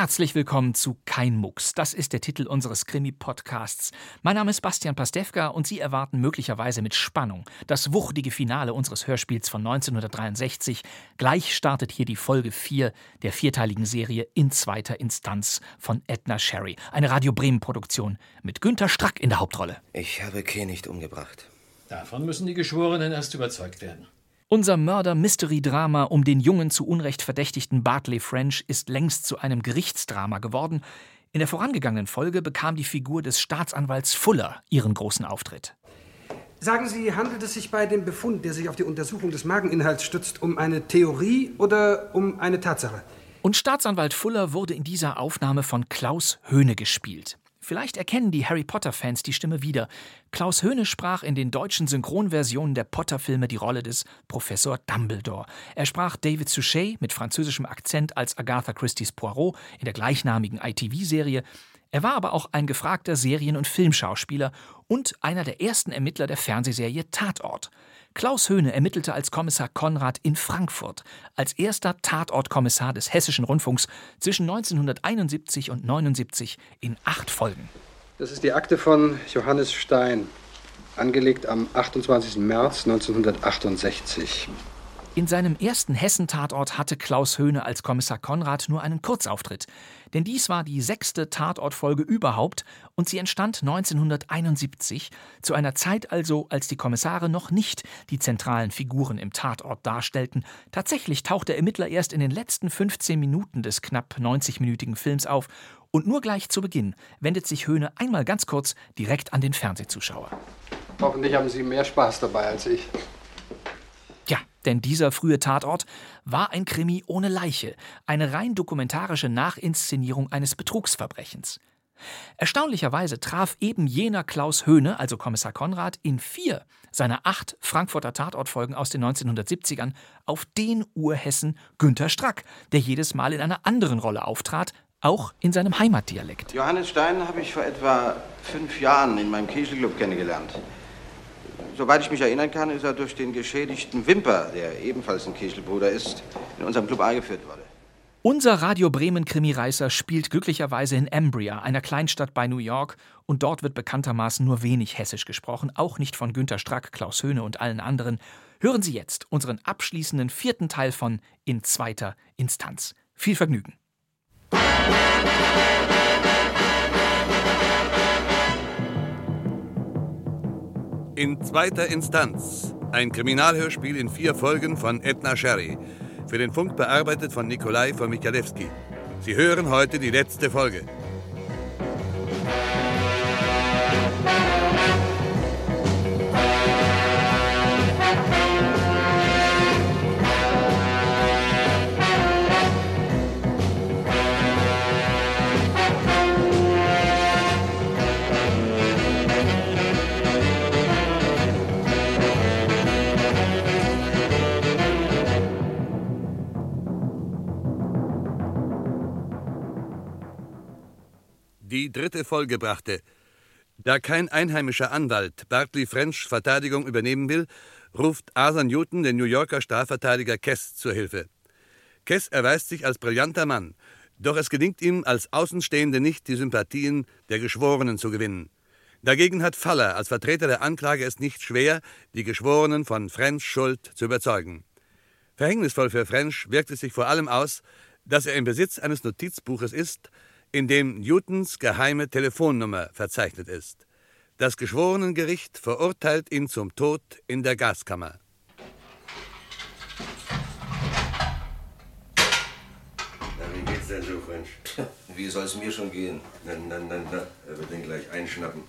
Herzlich willkommen zu Kein Mucks. Das ist der Titel unseres Krimi-Podcasts. Mein Name ist Bastian Pastewka und Sie erwarten möglicherweise mit Spannung das wuchtige Finale unseres Hörspiels von 1963. Gleich startet hier die Folge 4 der vierteiligen Serie in zweiter Instanz von Edna Sherry. Eine Radio Bremen-Produktion mit Günter Strack in der Hauptrolle. Ich habe Kay nicht umgebracht. Davon müssen die Geschworenen erst überzeugt werden. Unser Mörder-Mystery-Drama um den jungen zu Unrecht verdächtigten Bartley French ist längst zu einem Gerichtsdrama geworden. In der vorangegangenen Folge bekam die Figur des Staatsanwalts Fuller ihren großen Auftritt. Sagen Sie, handelt es sich bei dem Befund, der sich auf die Untersuchung des Mageninhalts stützt, um eine Theorie oder um eine Tatsache? Und Staatsanwalt Fuller wurde in dieser Aufnahme von Klaus Höhne gespielt. Vielleicht erkennen die Harry Potter-Fans die Stimme wieder. Klaus Höhne sprach in den deutschen Synchronversionen der Potter-Filme die Rolle des Professor Dumbledore. Er sprach David Suchet mit französischem Akzent als Agatha Christie's Poirot in der gleichnamigen ITV-Serie. Er war aber auch ein gefragter Serien- und Filmschauspieler und einer der ersten Ermittler der Fernsehserie Tatort. Klaus Höhne ermittelte als Kommissar Konrad in Frankfurt, als erster Tatortkommissar des Hessischen Rundfunks zwischen 1971 und 79 in acht Folgen. Das ist die Akte von Johannes Stein, angelegt am 28. März 1968. In seinem ersten Hessen-Tatort hatte Klaus Höhne als Kommissar Konrad nur einen Kurzauftritt. Denn dies war die sechste Tatortfolge überhaupt und sie entstand 1971, zu einer Zeit also, als die Kommissare noch nicht die zentralen Figuren im Tatort darstellten. Tatsächlich taucht der Ermittler erst in den letzten 15 Minuten des knapp 90-minütigen Films auf und nur gleich zu Beginn wendet sich Höhne einmal ganz kurz direkt an den Fernsehzuschauer. Hoffentlich haben Sie mehr Spaß dabei als ich. Denn dieser frühe Tatort war ein Krimi ohne Leiche, eine rein dokumentarische Nachinszenierung eines Betrugsverbrechens. Erstaunlicherweise traf eben jener Klaus Höhne, also Kommissar Konrad, in vier seiner acht Frankfurter Tatortfolgen aus den 1970ern auf den Urhessen Günter Strack, der jedes Mal in einer anderen Rolle auftrat, auch in seinem Heimatdialekt. Johannes Stein habe ich vor etwa fünf Jahren in meinem Kegelclub kennengelernt. Soweit ich mich erinnern kann, ist er durch den geschädigten Wimper, der ebenfalls ein Kegelbruder ist, in unserem Club eingeführt worden. Unser Radio Bremen Krimireißer spielt glücklicherweise in Ambria, einer Kleinstadt bei New York, und dort wird bekanntermaßen nur wenig Hessisch gesprochen, auch nicht von Günter Strack, Klaus Höhne und allen anderen. Hören Sie jetzt unseren abschließenden vierten Teil von In zweiter Instanz. Viel Vergnügen. In zweiter Instanz. Ein Kriminalhörspiel in vier Folgen von Edna Sherry. Für den Funk bearbeitet von Nikolai von Michalewski. Sie hören heute die letzte Folge. Dritte Folge brachte. Da kein einheimischer Anwalt Bartley French Verteidigung übernehmen will, ruft Arthur Newton den New Yorker Strafverteidiger Kess zur Hilfe. Kess erweist sich als brillanter Mann, doch es gelingt ihm als Außenstehende nicht, die Sympathien der Geschworenen zu gewinnen. Dagegen hat Faller als Vertreter der Anklage es nicht schwer, die Geschworenen von French Schuld zu überzeugen. Verhängnisvoll für French wirkt es sich vor allem aus, dass er im Besitz eines Notizbuches ist, in dem Newtons geheime Telefonnummer verzeichnet ist. Das Geschworenengericht verurteilt ihn zum Tod in der Gaskammer. Na, wie geht's denn so, French? Wie soll es mir schon gehen? Na, na, na, na. Er wird den gleich einschnappen.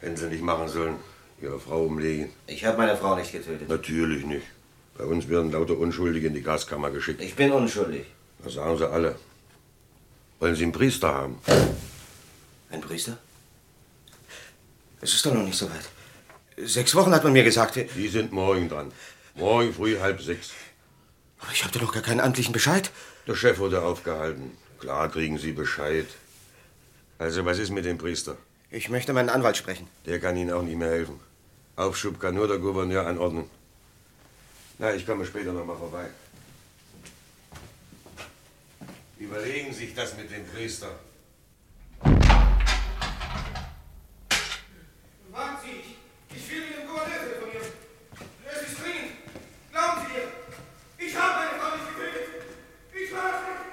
Hätten sie nicht machen sollen. Ihre Frau umlegen. Ich habe meine Frau nicht getötet. Natürlich nicht. Bei uns werden lauter Unschuldige in die Gaskammer geschickt. Ich bin unschuldig. Das sagen sie alle. Wollen Sie einen Priester haben? Ein Priester? Es ist doch noch nicht so weit. Sechs Wochen hat man mir gesagt. Die sind morgen dran. Morgen früh halb sechs. Aber ich habe doch noch gar keinen amtlichen Bescheid. Der Chef wurde aufgehalten. Klar kriegen Sie Bescheid. Also, was ist mit dem Priester? Ich möchte meinen Anwalt sprechen. Der kann Ihnen auch nicht mehr helfen. Aufschub kann nur der Gouverneur anordnen. Na, ich komme später noch mal vorbei. Überlegen Sie sich das mit dem Priester. Warten Sie, ich will mit dem Gouverneur telefonieren. Es ist dringend. Glauben Sie mir, ich habe meine Frau nicht getötet. Ich war es nicht.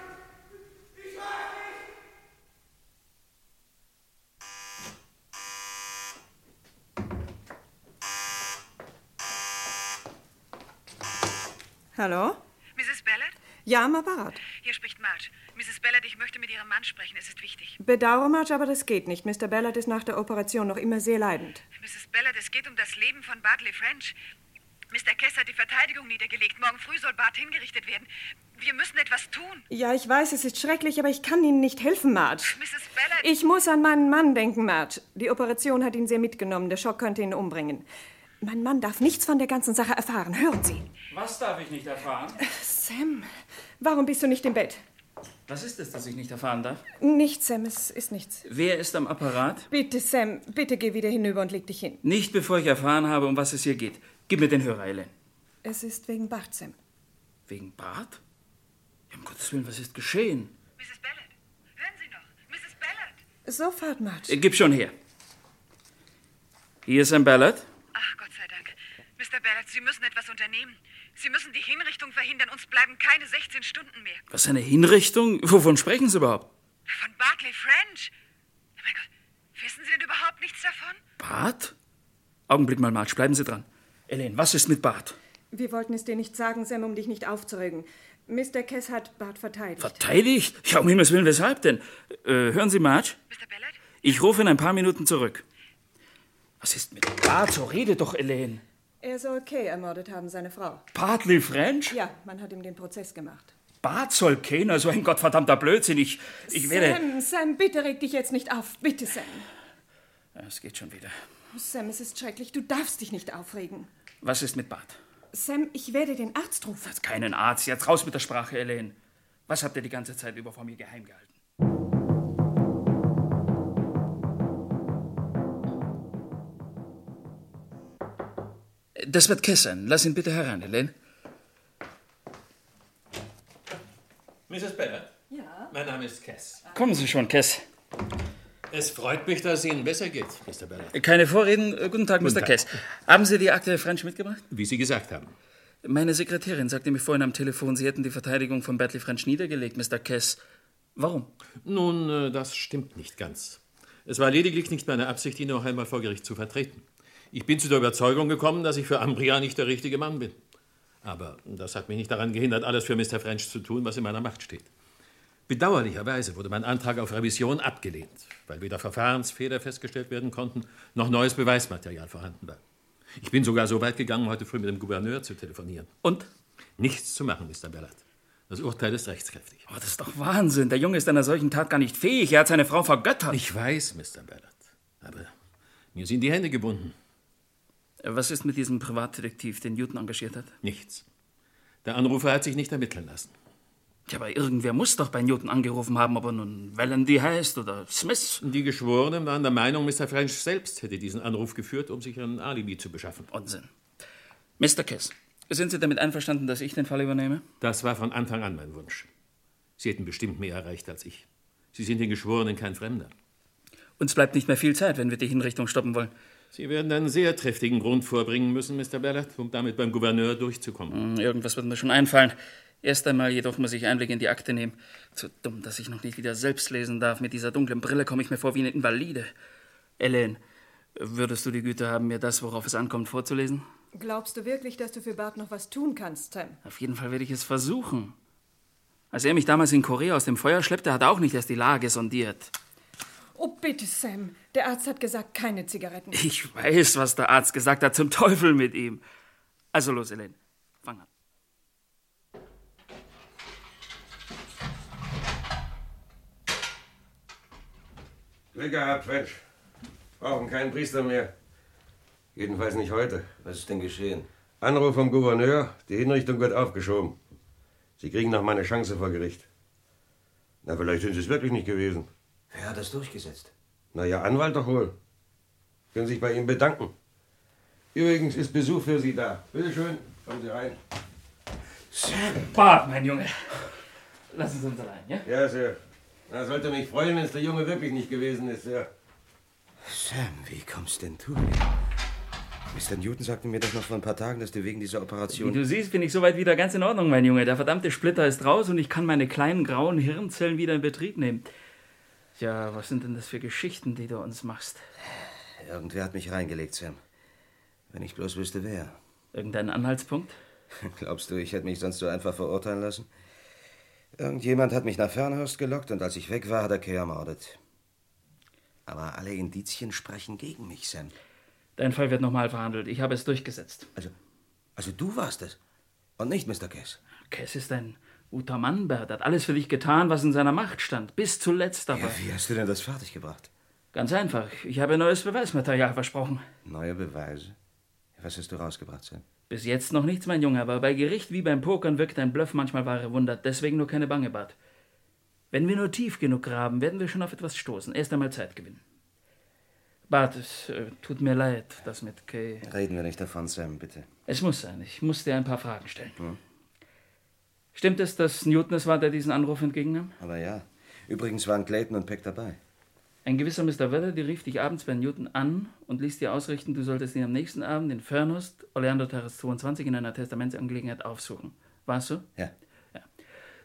Hallo? Mrs. Ballard? Ja, am Apparat. Hier spricht Marge. Mrs. Ballard, ich möchte mit Ihrem Mann sprechen. Es ist wichtig. Bedauere, Marge, aber das geht nicht. Mr. Ballard ist nach der Operation noch immer sehr leidend. Mrs. Ballard, es geht um das Leben von Bartley French. Mr. Kess hat die Verteidigung niedergelegt. Morgen früh soll Bart hingerichtet werden. Wir müssen etwas tun. Ja, ich weiß, es ist schrecklich, aber ich kann Ihnen nicht helfen, Marge. Mrs. Ballard. Ich muss an meinen Mann denken, Marge. Die Operation hat ihn sehr mitgenommen. Der Schock könnte ihn umbringen. Mein Mann darf nichts von der ganzen Sache erfahren. Hören Sie. Was darf ich nicht erfahren? Sam, warum bist du nicht im Bett? Was ist es, das ich nicht erfahren darf? Nichts, Sam, es ist nichts. Wer ist am Apparat? Bitte, Sam, bitte geh wieder hinüber und leg dich hin. Nicht bevor ich erfahren habe, um was es hier geht. Gib mir den Hörer, Ellen. Es ist wegen Bart, Sam. Wegen Bart? Ja, um Gottes Willen, was ist geschehen? Mrs. Ballard, hören Sie noch. Mrs. Ballard. Sofort, Marge. Äh, gib schon her. Hier ist ein Ballard. Ach, Gott sei Dank. Mr. Ballard, Sie müssen etwas unternehmen. Sie müssen die Hinrichtung verhindern. Uns bleiben keine 16 Stunden mehr. Was, eine Hinrichtung? Wovon sprechen Sie überhaupt? Von Bartley French? Oh mein Gott, wissen Sie denn überhaupt nichts davon? Bart? Augenblick mal, Marge, bleiben Sie dran. Ellen, was ist mit Bart? Wir wollten es dir nicht sagen, Sam, um dich nicht aufzuregen. Mr. Kess hat Bart verteidigt. Verteidigt? Ja, um Himmels Willen, weshalb denn? Äh, hören Sie, Marge? Mr. Ballard? Ich rufe in ein paar Minuten zurück. Was ist mit Bart? So rede doch, Ellen. Er soll Kay ermordet haben, seine Frau. Bartley French? Ja, man hat ihm den Prozess gemacht. Bart soll Kane? Also ein gottverdammter Blödsinn. Ich, ich werde... Sam, Sam, bitte reg dich jetzt nicht auf. Bitte, Sam. Es geht schon wieder. Sam, es ist schrecklich. Du darfst dich nicht aufregen. Was ist mit Bart? Sam, ich werde den Arzt rufen. Jetzt keinen Arzt. Jetzt raus mit der Sprache, Ellen. Was habt ihr die ganze Zeit über vor mir geheim gehalten? Das wird Kess sein. Lass ihn bitte herein, Ellen. Mrs. Ballard? Ja? Mein Name ist Cass. Kommen Sie schon, Kess. Es freut mich, dass es Ihnen besser geht, Mr. Ballard. Keine Vorreden. Äh, Guten Tag, Mr. Tag. Kess. Haben Sie die Akte French mitgebracht? Wie Sie gesagt haben. Meine Sekretärin sagte mir vorhin am Telefon, Sie hätten die Verteidigung von Bertley French niedergelegt, Mr. Kess. Warum? Nun, äh, das stimmt nicht ganz. Es war lediglich nicht meine Absicht, ihn noch einmal vor Gericht zu vertreten. Ich bin zu der Überzeugung gekommen, dass ich für Ambria nicht der richtige Mann bin. Aber das hat mich nicht daran gehindert, alles für Mr. French zu tun, was in meiner Macht steht. Bedauerlicherweise wurde mein Antrag auf Revision abgelehnt, weil weder Verfahrensfehler festgestellt werden konnten, noch neues Beweismaterial vorhanden war. Ich bin sogar so weit gegangen, heute früh mit dem Gouverneur zu telefonieren. Und? Nichts zu machen, Mr. Ballard. Das Urteil ist rechtskräftig. Oh, das ist doch Wahnsinn. Der Junge ist einer solchen Tat gar nicht fähig. Er hat seine Frau vergöttert. Ich weiß, Mr. Ballard. Aber mir sind die Hände gebunden. Was ist mit diesem Privatdetektiv, den Newton engagiert hat? Nichts. Der Anrufer hat sich nicht ermitteln lassen. Ja, aber irgendwer muss doch bei Newton angerufen haben, ob er nun Wellendy heißt oder Smith. Die Geschworenen waren der Meinung, Mr. French selbst hätte diesen Anruf geführt, um sich ein Alibi zu beschaffen. Unsinn. Mr. Kiss, sind Sie damit einverstanden, dass ich den Fall übernehme? Das war von Anfang an mein Wunsch. Sie hätten bestimmt mehr erreicht als ich. Sie sind den Geschworenen kein Fremder. Uns bleibt nicht mehr viel Zeit, wenn wir die Hinrichtung stoppen wollen. Sie werden einen sehr triftigen Grund vorbringen müssen, Mr. Ballard, um damit beim Gouverneur durchzukommen. Hm, Irgendwas wird mir schon einfallen. Erst einmal jedoch muss ich Einblick in die Akte nehmen. Zu dumm, dass ich noch nicht wieder selbst lesen darf. Mit dieser dunklen Brille komme ich mir vor wie eine Invalide. Ellen, würdest du die Güte haben, mir das, worauf es ankommt, vorzulesen? Glaubst du wirklich, dass du für Bart noch was tun kannst, Sam? Auf jeden Fall werde ich es versuchen. Als er mich damals in Korea aus dem Feuer schleppte, hat er auch nicht erst die Lage sondiert. Oh, bitte, Sam. Der Arzt hat gesagt, keine Zigaretten. Ich weiß, was der Arzt gesagt hat. Zum Teufel mit ihm. Also los, Ellen. Fang an. Glück gehabt, French. Brauchen keinen Priester mehr. Jedenfalls nicht heute. Was ist denn geschehen? Anruf vom Gouverneur, die Hinrichtung wird aufgeschoben. Sie kriegen noch mal eine Chance vor Gericht. Na, vielleicht sind Sie es wirklich nicht gewesen. Wer hat das durchgesetzt? Na, Ihr Anwalt doch wohl. Können sich bei ihm bedanken. Übrigens ist Besuch für Sie da. Bitte schön, kommen Sie rein. Sam! Bart, mein Junge. Lassen Sie uns allein, ja? Ja, Sir. Na, sollte mich freuen, wenn es der Junge wirklich nicht gewesen ist, Sir. Sam, wie kommst denn du? Mr. Newton sagte mir doch noch vor ein paar Tagen, dass du wegen dieser Wie Operation. du siehst, bin ich soweit wieder ganz in Ordnung, mein Junge. Der verdammte Splitter ist raus und ich kann meine kleinen grauen Hirnzellen wieder in Betrieb nehmen. Ja, was sind denn das für Geschichten, die du uns machst? Irgendwer hat mich reingelegt, Sam. Wenn ich bloß wüsste, wer. Irgendein Anhaltspunkt? Glaubst du, ich hätte mich sonst so einfach verurteilen lassen? Irgendjemand hat mich nach Fernhurst gelockt und als ich weg war, hat er Kay ermordet. Aber alle Indizien sprechen gegen mich, Sam. Dein Fall wird nochmal verhandelt. Ich habe es durchgesetzt. Also, also du warst es. Und nicht Mr. Cass. Cass ist ein guter Mann, Bert. Hat alles für dich getan, was in seiner Macht stand. Bis zuletzt aber. Ja, wie hast du denn das fertiggebracht? Ganz einfach. Ich habe neues Beweismaterial versprochen. Neue Beweise? Was hast du rausgebracht, Sam? Bis jetzt noch nichts, mein Junge, aber bei Gericht wie beim Pokern wirkt ein Bluff manchmal wahre Wunder. Deswegen nur keine Bange, Bart. Wenn wir nur tief genug graben, werden wir schon auf etwas stoßen. Erst einmal Zeit gewinnen. Bart, es äh, tut mir leid, das mit Kay. Reden wir nicht davon, Sam, bitte. Es muss sein. Ich muss dir ein paar Fragen stellen. Stimmt es, dass Newton es war, der diesen Anruf entgegennahm? Aber ja. Übrigens waren Clayton und Peck dabei. Ein gewisser Mr. Weather, die rief dich abends bei Newton an und ließ dir ausrichten, du solltest ihn am nächsten Abend in Fernhurst, Orlando Terrace 22, in einer Testamentsangelegenheit aufsuchen. War es so? Ja.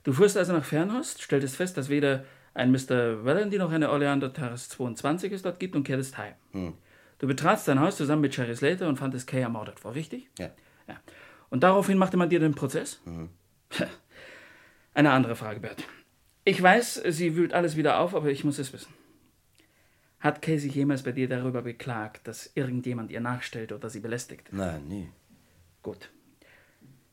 Du fuhrst also nach Fernhurst, stelltest fest, dass weder ein Mr. Valenti noch eine Orlando Terrace 22 es dort gibt und kehrtest heim. Hm. Du betratst dein Haus zusammen mit Sherry Slater und fandest Kay ermordet vor, richtig? Ja. ja. Und daraufhin machte man dir den Prozess? Mhm. Eine andere Frage, Bert. Ich weiß, sie wühlt alles wieder auf, aber ich muss es wissen. Hat Kay sich jemals bei dir darüber beklagt, dass irgendjemand ihr nachstellt oder sie belästigt? Nein, nie. Gut.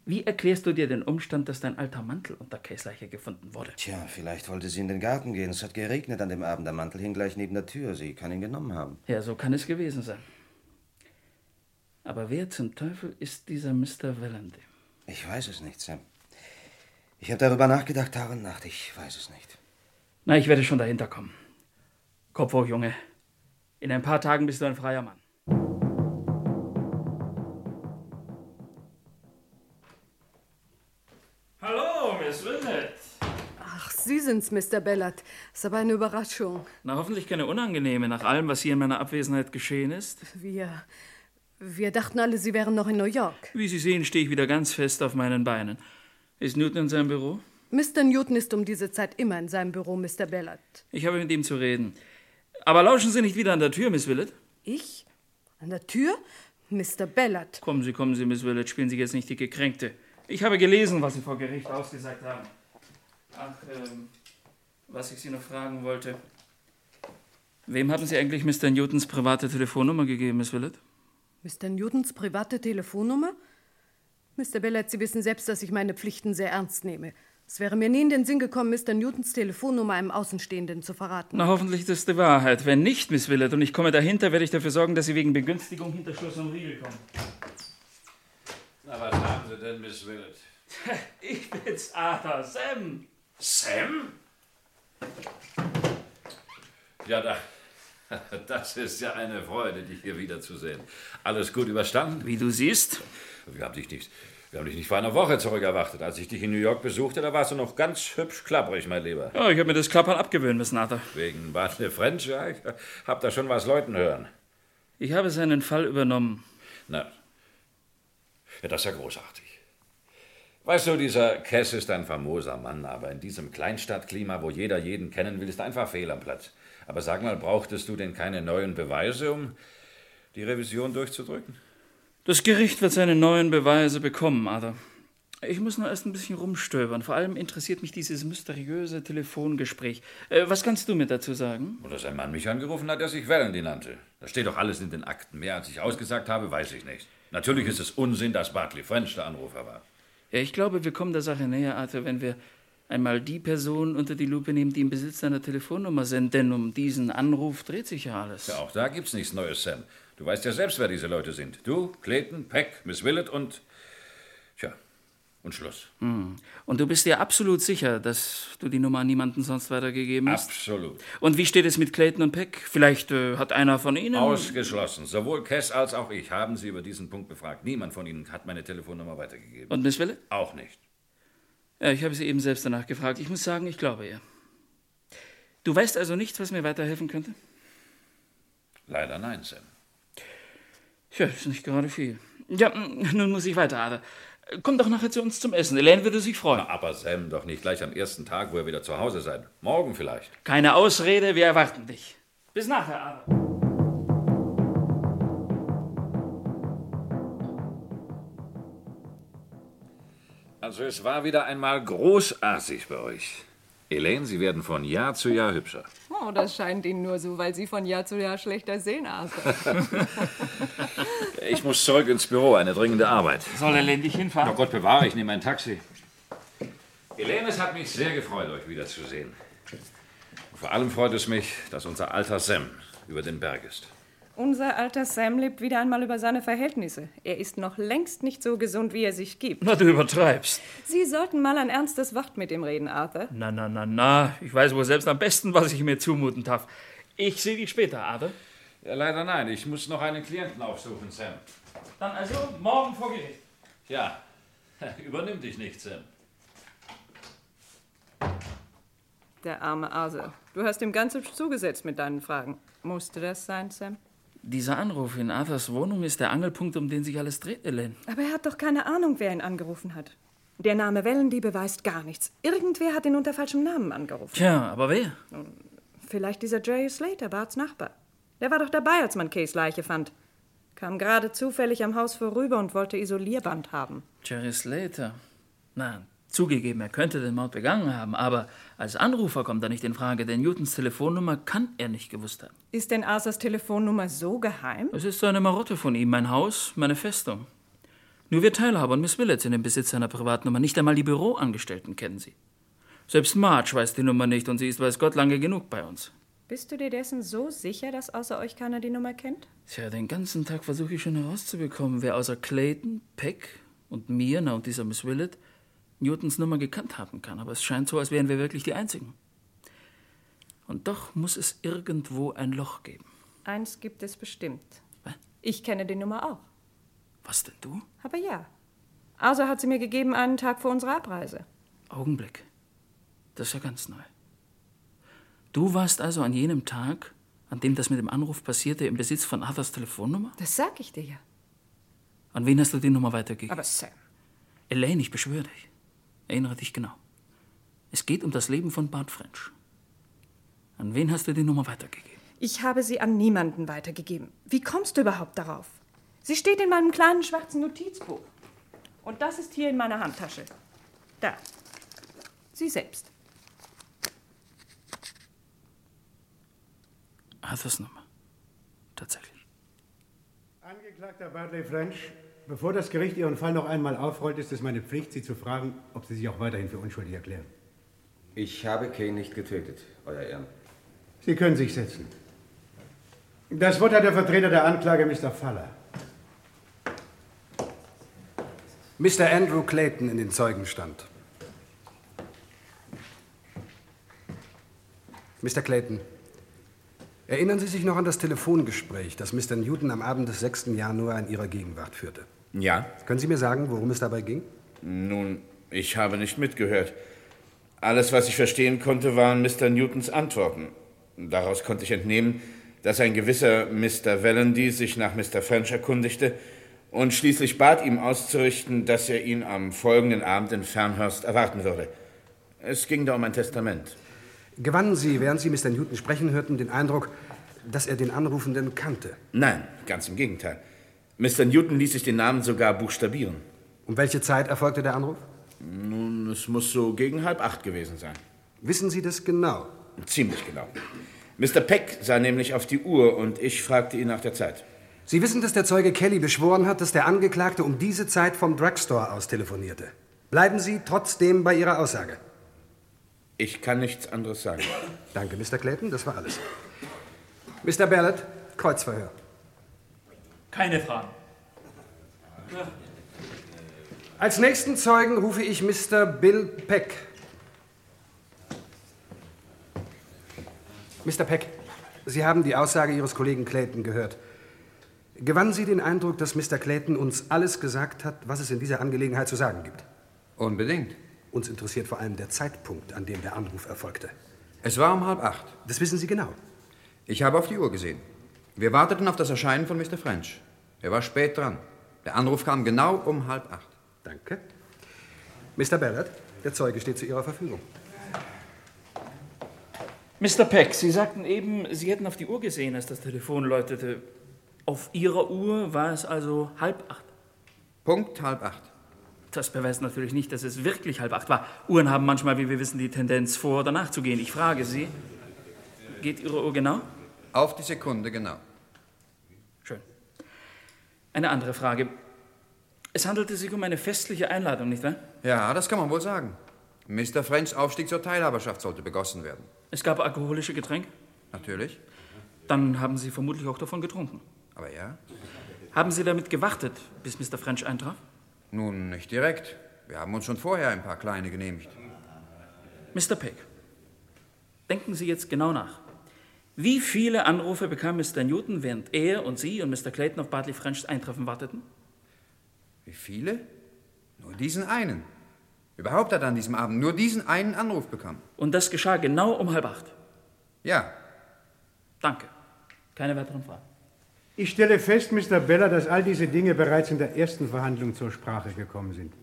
Wie erklärst du dir den Umstand, dass dein alter Mantel unter Kays Leiche gefunden wurde? Tja, vielleicht wollte sie in den Garten gehen. Es hat geregnet an dem Abend. Der Mantel hing gleich neben der Tür. Sie kann ihn genommen haben. Ja, so kann es gewesen sein. Aber wer zum Teufel ist dieser Mr. Valenti? Ich weiß es nicht, Sam. Ich habe darüber nachgedacht, Tag und Nacht. Ich weiß es nicht. Na, ich werde schon dahinter kommen. Kopf hoch, Junge. In ein paar Tagen bist du ein freier Mann. Hallo, Miss Willett. Ach, Sie sind's, Mr. Bellert. Ist aber eine Überraschung. Na, hoffentlich keine unangenehme, nach allem, was hier in meiner Abwesenheit geschehen ist. Wir. Wir dachten alle, Sie wären noch in New York. Wie Sie sehen, stehe ich wieder ganz fest auf meinen Beinen. Ist Newton in seinem Büro? Mr. Newton ist um diese Zeit immer in seinem Büro, Mr. Bellert. Ich habe mit ihm zu reden. Aber lauschen Sie nicht wieder an der Tür, Miss Willett? Ich? An der Tür? Mr. Bellert. Kommen Sie, kommen Sie, Miss Willett, spielen Sie jetzt nicht die Gekränkte. Ich habe gelesen, was Sie vor Gericht ausgesagt haben. Ach, ähm, was ich Sie noch fragen wollte. Wem haben Sie eigentlich Mr. Newtons private Telefonnummer gegeben, Miss Willett? Mr. Newtons private Telefonnummer? Mr. Bellert, Sie wissen selbst, dass ich meine Pflichten sehr ernst nehme. Es wäre mir nie in den Sinn gekommen, Mr. Newtons Telefonnummer einem Außenstehenden zu verraten. Na, hoffentlich ist das die Wahrheit. Wenn nicht, Miss Willett, und ich komme dahinter, werde ich dafür sorgen, dass Sie wegen Begünstigung hinter Schloss und Riegel kommen. Na, was haben Sie denn, Miss Willett? Ich bin's, Arthur, Sam. Sam? Ja, da, das ist ja eine Freude, dich hier wiederzusehen. Alles gut überstanden? Wie du siehst. Wir haben dich nicht, wir haben dich nicht vor einer Woche zurückerwartet. Als ich dich in New York besuchte, da warst du noch ganz hübsch klapprig, mein Lieber. Ja, ich habe mir das Klappern abgewöhnen müssen, Arthur. Wegen Bartley French, ja, ich hab da schon was Leuten hören. Ich habe seinen Fall übernommen. Na, ja, das ist ja großartig. Weißt du, dieser Cass ist ein famoser Mann, aber in diesem Kleinstadtklima, wo jeder jeden kennen will, ist einfach fehl am Platz. Aber sag mal, brauchtest du denn keine neuen Beweise, um die Revision durchzudrücken? Das Gericht wird seine neuen Beweise bekommen, Arthur. Ich muss nur erst ein bisschen rumstöbern. Vor allem interessiert mich dieses mysteriöse Telefongespräch. Äh, was kannst du mir dazu sagen? Und dass ein Mann mich angerufen hat, der sich Valenti nannte. Das steht doch alles in den Akten. Mehr als ich ausgesagt habe, weiß ich nicht. Natürlich ist es Unsinn, dass Bartley French der Anrufer war. Ja, ich glaube, wir kommen der Sache näher, Arthur, wenn wir Einmal die Person unter die Lupe nehmen, die im Besitz deiner Telefonnummer sind, denn um diesen Anruf dreht sich ja alles. Ja, auch da gibt's nichts Neues, Sam. Du weißt ja selbst, wer diese Leute sind. Du, Clayton, Peck, Miss Willett und. Tja, und Schluss. Hm. Und du bist dir absolut sicher, dass du die Nummer an niemanden sonst weitergegeben hast? Absolut. Und wie steht es mit Clayton und Peck? Vielleicht äh, hat einer von ihnen. Ausgeschlossen. Sowohl Cass als auch ich haben sie über diesen Punkt befragt. Niemand von ihnen hat meine Telefonnummer weitergegeben. Und Miss Willett? Auch nicht. Ja, ich habe sie eben selbst danach gefragt. Ich muss sagen, ich glaube ihr. Du weißt also nichts, was mir weiterhelfen könnte? Leider nein, Sam. Tja, ist nicht gerade viel. Ja, nun muss ich weiter, Ada. Komm doch nachher zu uns zum Essen. Elaine würde sich freuen. Na, aber Sam, doch nicht gleich am ersten Tag, wo ihr wieder zu Hause seid. Morgen vielleicht. Keine Ausrede, wir erwarten dich. Bis nachher, Ada. Also es war wieder einmal großartig bei euch. Elaine, Sie werden von Jahr zu Jahr hübscher. Oh, das scheint Ihnen nur so, weil Sie von Jahr zu Jahr schlechter sehen, Arthur. Ich muss zurück ins Büro, eine dringende Arbeit. Soll Elaine dich hinfahren? Na Gott bewahre, ich nehme ein Taxi. Elaine, es hat mich sehr gefreut, euch wiederzusehen. Vor allem freut es mich, dass unser alter Sam über den Berg ist. Unser alter Sam lebt wieder einmal über seine Verhältnisse. Er ist noch längst nicht so gesund, wie er sich gibt. Na, du übertreibst. Sie sollten mal ein ernstes Wort mit ihm reden, Arthur. Na, na, na, na. Ich weiß wohl selbst am besten, was ich mir zumuten darf. Ich sehe dich später, Ada. Ja, leider nein. Ich muss noch einen Klienten aufsuchen, Sam. Dann also morgen vor Gericht. Ja, übernimm dich nicht, Sam. Der arme Arthur. Du hast ihm ganz hübsch zugesetzt mit deinen Fragen. Musste das sein, Sam? Dieser Anruf in Arthurs Wohnung ist der Angelpunkt, um den sich alles dreht, Elaine. Aber er hat doch keine Ahnung, wer ihn angerufen hat. Der Name Wellendy beweist gar nichts. Irgendwer hat ihn unter falschem Namen angerufen. Tja, aber wer? Vielleicht dieser Jerry Slater, Barts Nachbar. Der war doch dabei, als man Kays Leiche fand. Kam gerade zufällig am Haus vorüber und wollte Isolierband haben. Jerry Slater. Na, zugegeben, er könnte den Mord begangen haben, aber als Anrufer kommt er nicht in Frage, denn Newtons Telefonnummer kann er nicht gewusst haben. Ist denn Arthurs Telefonnummer so geheim? Es ist so eine Marotte von ihm, mein Haus, meine Festung. Nur wir Teilhaber und Miss Willett sind im Besitz seiner Privatnummer. Nicht einmal die Büroangestellten kennen sie. Selbst Marge weiß die Nummer nicht und sie ist, weiß Gott, lange genug bei uns. Bist du dir dessen so sicher, dass außer euch keiner die Nummer kennt? Tja, den ganzen Tag versuche ich schon herauszubekommen, wer außer Clayton, Peck und mir, na und dieser Miss Willett, Newtons Nummer gekannt haben kann. Aber es scheint so, als wären wir wirklich die Einzigen. Und doch muss es irgendwo ein Loch geben. Eins gibt es bestimmt. Was? Ich kenne die Nummer auch. Was denn du? Aber ja. Arthur hat sie mir gegeben einen Tag vor unserer Abreise. Augenblick. Das ist ja ganz neu. Du warst also an jenem Tag, an dem das mit dem Anruf passierte, im Besitz von Arthurs Telefonnummer? Das sag ich dir ja. An wen hast du die Nummer weitergegeben? Aber Sam. Elaine, ich beschwöre dich. Erinnere dich genau. Es geht um das Leben von Bart French. An wen hast du die Nummer weitergegeben? Ich habe sie an niemanden weitergegeben. Wie kommst du überhaupt darauf? Sie steht in meinem kleinen schwarzen Notizbuch. Und das ist hier in meiner Handtasche. Da. Sie selbst. Arthurs Nummer. Tatsächlich. Angeklagter Bartley French, bevor das Gericht Ihren Fall noch einmal aufrollt, ist es meine Pflicht, Sie zu fragen, ob Sie sich auch weiterhin für unschuldig erklären. Ich habe Kay nicht getötet, Euer Ehren. Sie können sich setzen. Das Wort hat der Vertreter der Anklage, Mr. Faller. Mr. Andrew Clayton in den Zeugenstand. Mr. Clayton, erinnern Sie sich noch an das Telefongespräch, das Mr. Newton am Abend des 6. Januar in Ihrer Gegenwart führte? Ja. Können Sie mir sagen, worum es dabei ging? Nun, ich habe nicht mitgehört. Alles, was ich verstehen konnte, waren Mr. Newtons Antworten. Daraus konnte ich entnehmen, dass ein gewisser Mr. Wellendy sich nach Mr. French erkundigte und schließlich bat, ihm auszurichten, dass er ihn am folgenden Abend in Fernhurst erwarten würde. Es ging da um ein Testament. Gewannen Sie, während Sie Mr. Newton sprechen hörten, den Eindruck, dass er den Anrufenden kannte? Nein, ganz im Gegenteil. Mr. Newton ließ sich den Namen sogar buchstabieren. Um welche Zeit erfolgte der Anruf? Nun, es muss so gegen halb acht gewesen sein. Wissen Sie das genau? Ziemlich genau. Mr. Peck sah nämlich auf die Uhr und ich fragte ihn nach der Zeit. Sie wissen, dass der Zeuge Kelly beschworen hat, dass der Angeklagte um diese Zeit vom Drugstore aus telefonierte. Bleiben Sie trotzdem bei Ihrer Aussage. Ich kann nichts anderes sagen. Danke, Mr. Clayton, das war alles. Mr. Ballard, Kreuzverhör. Keine Fragen. Als nächsten Zeugen rufe ich Mr. Bill Peck. Mr. Peck, Sie haben die Aussage Ihres Kollegen Clayton gehört. Gewannen Sie den Eindruck, dass Mr. Clayton uns alles gesagt hat, was es in dieser Angelegenheit zu sagen gibt? Unbedingt. Uns interessiert vor allem der Zeitpunkt, an dem der Anruf erfolgte. Es war um halb acht. Das wissen Sie genau. Ich habe auf die Uhr gesehen. Wir warteten auf das Erscheinen von Mr. French. Er war spät dran. Der Anruf kam genau um halb acht. Danke. Mr. Ballard, der Zeuge steht zu Ihrer Verfügung. Mr. Peck, Sie sagten eben, Sie hätten auf die Uhr gesehen, als das Telefon läutete. Auf Ihrer Uhr war es also halb acht. Punkt halb acht. Das beweist natürlich nicht, dass es wirklich halb acht war. Uhren haben manchmal, wie wir wissen, die Tendenz, vor oder nachzugehen. Ich frage Sie, geht Ihre Uhr genau? Auf die Sekunde genau. Schön. Eine andere Frage. Es handelte sich um eine festliche Einladung, nicht wahr? Ja, das kann man wohl sagen. Mr. Frenchs Aufstieg zur Teilhaberschaft sollte begossen werden. Es gab alkoholische Getränke? Natürlich. Dann haben Sie vermutlich auch davon getrunken. Aber ja? Haben Sie damit gewartet, bis Mr. French eintraf? Nun, nicht direkt. Wir haben uns schon vorher ein paar kleine genehmigt. Mr. Peck, denken Sie jetzt genau nach. Wie viele Anrufe bekam Mr. Newton, während er und Sie und Mr. Clayton auf Bartley Frenchs Eintreffen warteten? Wie viele? Nur diesen einen. Überhaupt hat er an diesem Abend nur diesen einen Anruf bekommen. Und das geschah genau um halb acht? Ja. Danke. Keine weiteren Fragen. Ich stelle fest, Mr. Beller, dass all diese Dinge bereits in der ersten Verhandlung zur Sprache gekommen sind.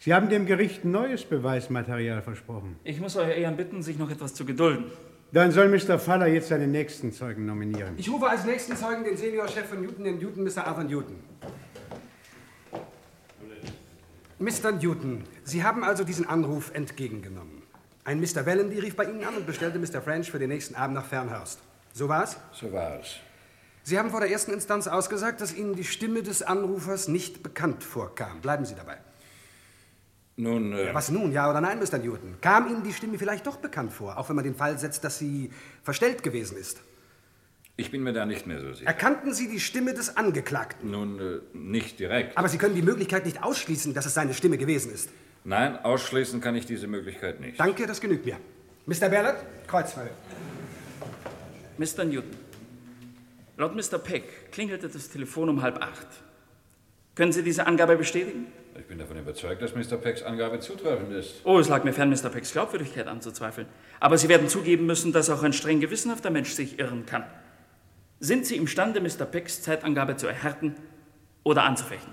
Sie haben dem Gericht neues Beweismaterial versprochen. Ich muss euer Ehren bitten, sich noch etwas zu gedulden. Dann soll Mr. Faller jetzt seinen nächsten Zeugen nominieren. Ich rufe als nächsten Zeugen den Seniorchef von Newton, den Newton, Mr. Arthur Newton. Mr. Newton, Sie haben also diesen Anruf entgegengenommen. Ein Mr. Wellendy rief bei Ihnen an und bestellte Mr. French für den nächsten Abend nach Fernhurst. So war's? So war es. Sie haben vor der ersten Instanz ausgesagt, dass Ihnen die Stimme des Anrufers nicht bekannt vorkam. Bleiben Sie dabei. Nun, äh, Was nun, ja oder nein, Mr. Newton? Kam Ihnen die Stimme vielleicht doch bekannt vor, auch wenn man den Fall setzt, dass sie verstellt gewesen ist? ich bin mir da nicht mehr so sicher. Erkannten Sie die Stimme des Angeklagten? Nun, äh, nicht direkt. Aber Sie können die Möglichkeit nicht ausschließen, dass es seine Stimme gewesen ist. Nein, ausschließen kann ich diese Möglichkeit nicht. Danke, das genügt mir. Mr. Ballard, Kreuzfeuer. Mr. Newton, laut Mr. Peck klingelte das Telefon um halb acht. Können Sie diese Angabe bestätigen? Ich bin davon überzeugt, dass Mr. Pecks Angabe zutreffend ist. Oh, es lag mir fern, Mr. Pecks Glaubwürdigkeit anzuzweifeln. Aber Sie werden zugeben müssen, dass auch ein streng gewissenhafter Mensch sich irren kann. Sind Sie imstande, Mr. Pecks Zeitangabe zu erhärten oder anzufechten?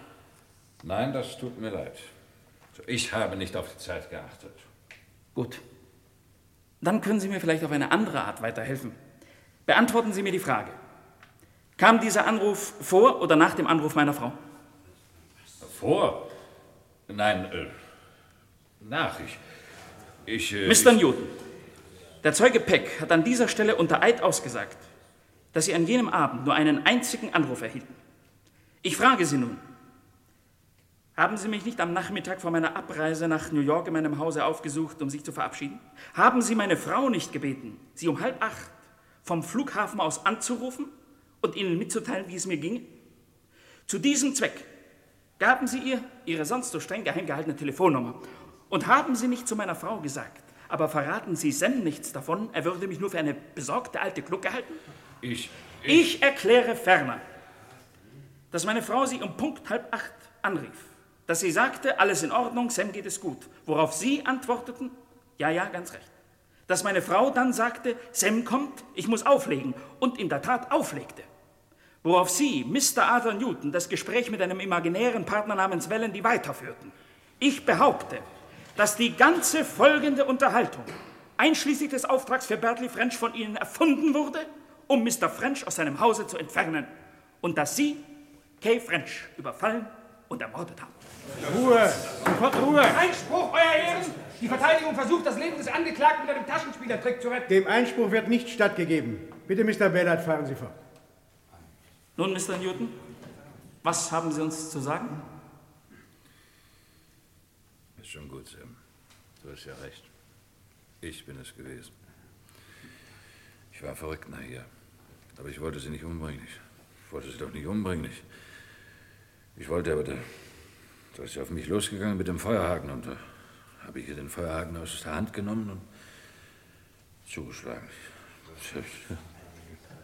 Nein, das tut mir leid. Ich habe nicht auf die Zeit geachtet. Gut. Dann können Sie mir vielleicht auf eine andere Art weiterhelfen. Beantworten Sie mir die Frage. Kam dieser Anruf vor oder nach dem Anruf meiner Frau? Vor? Nein, äh, nach. Ich. Ich. Äh, Mr. ich, Newton, der Zeuge Peck hat an dieser Stelle unter Eid ausgesagt, dass Sie an jenem Abend nur einen einzigen Anruf erhielten. Ich frage Sie nun, haben Sie mich nicht am Nachmittag vor meiner Abreise nach New York in meinem Hause aufgesucht, um sich zu verabschieden? Haben Sie meine Frau nicht gebeten, Sie um halb acht vom Flughafen aus anzurufen und Ihnen mitzuteilen, wie es mir ging? Zu diesem Zweck gaben Sie ihr Ihre sonst so streng geheim gehaltene Telefonnummer und haben Sie nicht zu meiner Frau gesagt, aber verraten Sie Sam nichts davon, er würde mich nur für eine besorgte alte Glucke halten? Ich. Ich erkläre ferner, dass meine Frau Sie um Punkt halb acht anrief, dass sie sagte, alles in Ordnung, Sam geht es gut, worauf Sie antworteten, ja, ja, ganz recht. Dass meine Frau dann sagte, Sam kommt, ich muss auflegen und in der Tat auflegte. Worauf Sie, Mr. Arthur Newton, das Gespräch mit einem imaginären Partner namens Wellendy weiterführten. Ich behaupte, dass die ganze folgende Unterhaltung, einschließlich des Auftrags für Bertley French, von Ihnen erfunden wurde, um Mr. French aus seinem Hause zu entfernen. Und dass Sie Kay French überfallen und ermordet haben. Ruhe! Sofort Ruhe! Einspruch, Euer Ehren! Die Verteidigung versucht, das Leben des Angeklagten mit einem Taschenspielertrick zu retten. Dem Einspruch wird nicht stattgegeben. Bitte, Mr. Ballard, fahren Sie fort. Nun, Mr. Newton, was haben Sie uns zu sagen? Ist schon gut, Sam. Du hast ja recht. Ich bin es gewesen. Ich war verrückt nach ihr. Aber ich wollte sie nicht umbringen. Ich wollte sie doch nicht umbringen. Ich, ich wollte aber, da, da ist sie auf mich losgegangen mit dem Feuerhaken und da habe ich ihr den Feuerhaken aus der Hand genommen und zugeschlagen.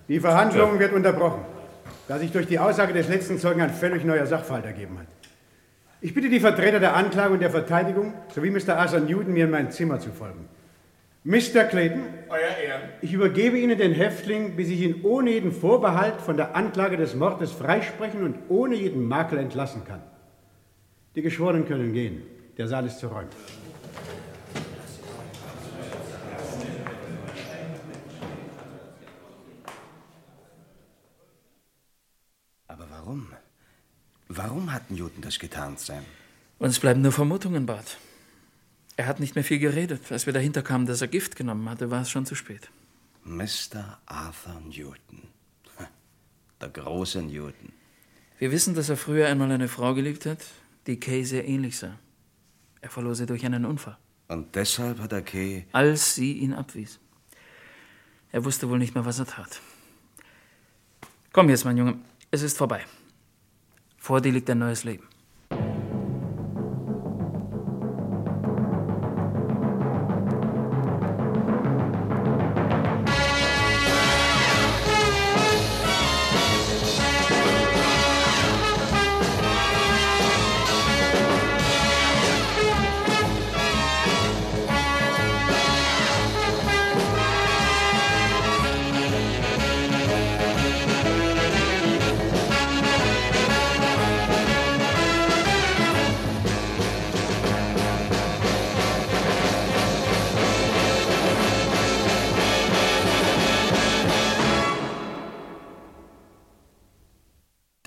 Die Verhandlung wird unterbrochen, da sich durch die Aussage des letzten Zeugen ein völlig neuer Sachverhalt ergeben hat. Ich bitte die Vertreter der Anklage und der Verteidigung sowie Mr. Arthur Newton, mir in mein Zimmer zu folgen. Mr. Clayton, Euer Ehren. ich übergebe Ihnen den Häftling, bis ich ihn ohne jeden Vorbehalt von der Anklage des Mordes freisprechen und ohne jeden Makel entlassen kann. Die Geschworenen können gehen. Der Saal ist zu räumen. Aber warum? Warum hat Newton das getan, Sam? Uns bleiben nur Vermutungen, Bart. Er hat nicht mehr viel geredet. Als wir dahinter kamen, dass er Gift genommen hatte, war es schon zu spät. Mr. Arthur Newton. Der große Newton. Wir wissen, dass er früher einmal eine Frau geliebt hat, die Kay sehr ähnlich sah. Er verlor sie durch einen Unfall. Und deshalb hat er Kay. Als sie ihn abwies. Er wusste wohl nicht mehr, was er tat. Komm jetzt, mein Junge. Es ist vorbei. Vor dir liegt ein neues Leben.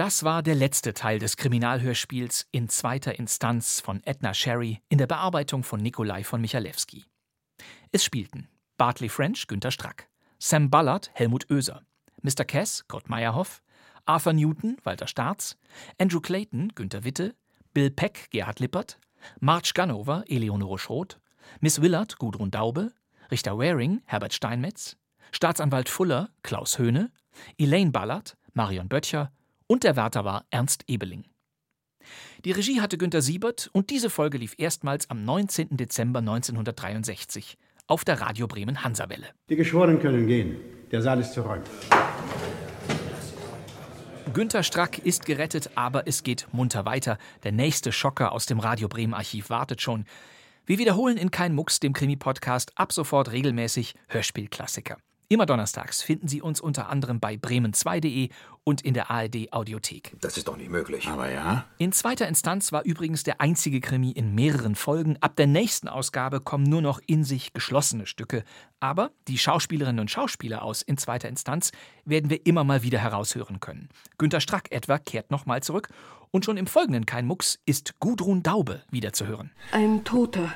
Das war der letzte Teil des Kriminalhörspiels in zweiter Instanz von Edna Sherry in der Bearbeitung von Nikolai von Michalewski. Es spielten Bartley French, Günter Strack, Sam Ballard, Helmut Oeser, Mr. Cass, Kurt Meyerhoff, Arthur Newton, Walter Staats, Andrew Clayton, Günter Witte, Bill Peck, Gerhard Lippert, Marge Ganover, Eleonore Schroth, Miss Willard, Gudrun Daube, Richter Waring, Herbert Steinmetz, Staatsanwalt Fuller, Klaus Höhne, Elaine Ballard, Marion Böttcher und der Wärter war Ernst Ebeling. Die Regie hatte Günter Siebert und diese Folge lief erstmals am 19. Dezember 1963 auf der Radio Bremen Hansawelle. Die Geschworenen können gehen. Der Saal ist zu räumen. Günter Strack ist gerettet, aber es geht munter weiter. Der nächste Schocker aus dem Radio Bremen Archiv wartet schon. Wir wiederholen in Kein Mucks, dem Krimi-Podcast, ab sofort regelmäßig Hörspielklassiker. Immer donnerstags finden Sie uns unter anderem bei bremen2.de und in der ARD Audiothek. Das ist doch nicht möglich. Aber ja. In zweiter Instanz war übrigens der einzige Krimi in mehreren Folgen. Ab der nächsten Ausgabe kommen nur noch in sich geschlossene Stücke. Aber die Schauspielerinnen und Schauspieler aus in zweiter Instanz werden wir immer mal wieder heraushören können. Günter Strack etwa kehrt nochmal zurück. Und schon im folgenden Kein Mucks ist Gudrun Daube wieder zu hören. Ein Toter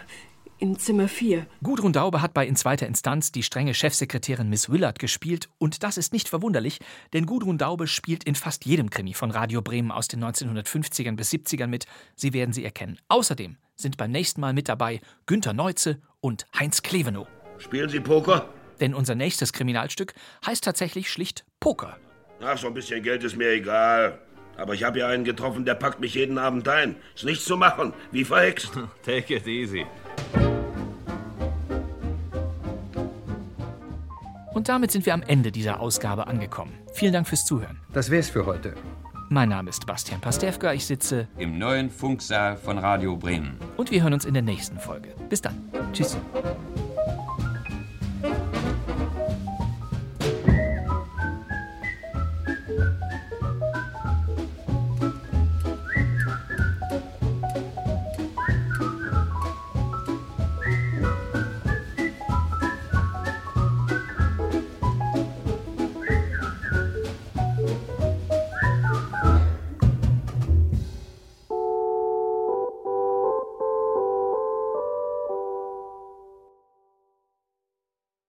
in Zimmer 4. Gudrun Daube hat bei In zweiter Instanz die strenge Chefsekretärin Miss Willard gespielt und das ist nicht verwunderlich, denn Gudrun Daube spielt in fast jedem Krimi von Radio Bremen aus den 1950ern bis 70ern mit. Sie werden sie erkennen. Außerdem sind beim nächsten Mal mit dabei Günter Neuze und Heinz Klevenow. Spielen Sie Poker? Denn unser nächstes Kriminalstück heißt tatsächlich schlicht Poker. Ach, so ein bisschen Geld ist mir egal. Aber ich habe ja einen getroffen, der packt mich jeden Abend ein. Ist nichts zu machen, wie verhext. Take it easy. Und damit sind wir am Ende dieser Ausgabe angekommen. Vielen Dank fürs Zuhören. Das wär's für heute. Mein Name ist Bastian Pastewka, ich sitze im neuen Funksaal von Radio Bremen. Und wir hören uns in der nächsten Folge. Bis dann. Tschüss.